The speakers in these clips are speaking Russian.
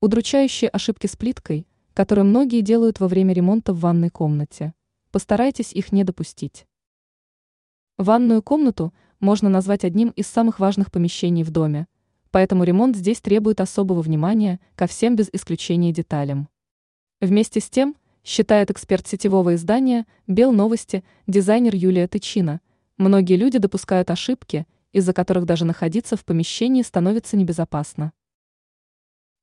Удручающие ошибки с плиткой, которые многие делают во время ремонта в ванной комнате. Постарайтесь их не допустить. Ванную комнату можно назвать одним из самых важных помещений в доме, поэтому ремонт здесь требует особого внимания ко всем без исключения деталям. Вместе с тем, считает эксперт сетевого издания «Бел новости» дизайнер Юлия Тычина, многие люди допускают ошибки, из-за которых даже находиться в помещении становится небезопасно.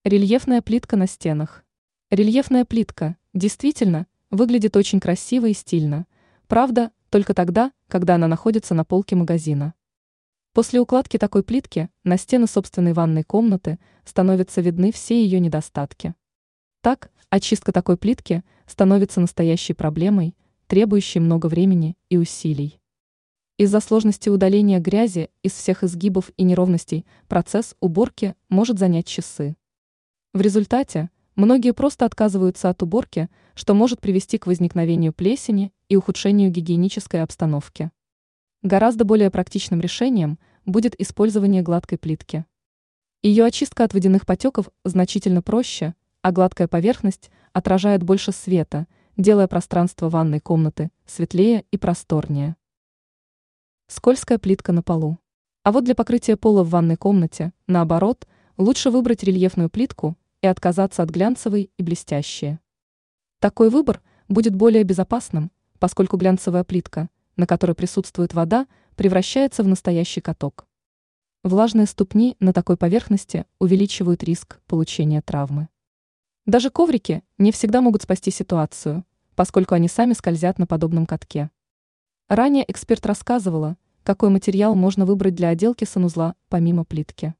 Рельефная плитка на стенах. Рельефная плитка, действительно, выглядит очень красиво и стильно. Правда, только тогда, когда она находится на полке магазина. После укладки такой плитки на стены собственной ванной комнаты становятся видны все ее недостатки. Так, очистка такой плитки становится настоящей проблемой, требующей много времени и усилий. Из-за сложности удаления грязи из всех изгибов и неровностей процесс уборки может занять часы. В результате многие просто отказываются от уборки, что может привести к возникновению плесени и ухудшению гигиенической обстановки. Гораздо более практичным решением будет использование гладкой плитки. Ее очистка от водяных потеков значительно проще, а гладкая поверхность отражает больше света, делая пространство ванной комнаты светлее и просторнее. Скользкая плитка на полу. А вот для покрытия пола в ванной комнате, наоборот, лучше выбрать рельефную плитку и отказаться от глянцевой и блестящей. Такой выбор будет более безопасным, поскольку глянцевая плитка, на которой присутствует вода, превращается в настоящий каток. Влажные ступни на такой поверхности увеличивают риск получения травмы. Даже коврики не всегда могут спасти ситуацию, поскольку они сами скользят на подобном катке. Ранее эксперт рассказывала, какой материал можно выбрать для отделки санузла помимо плитки.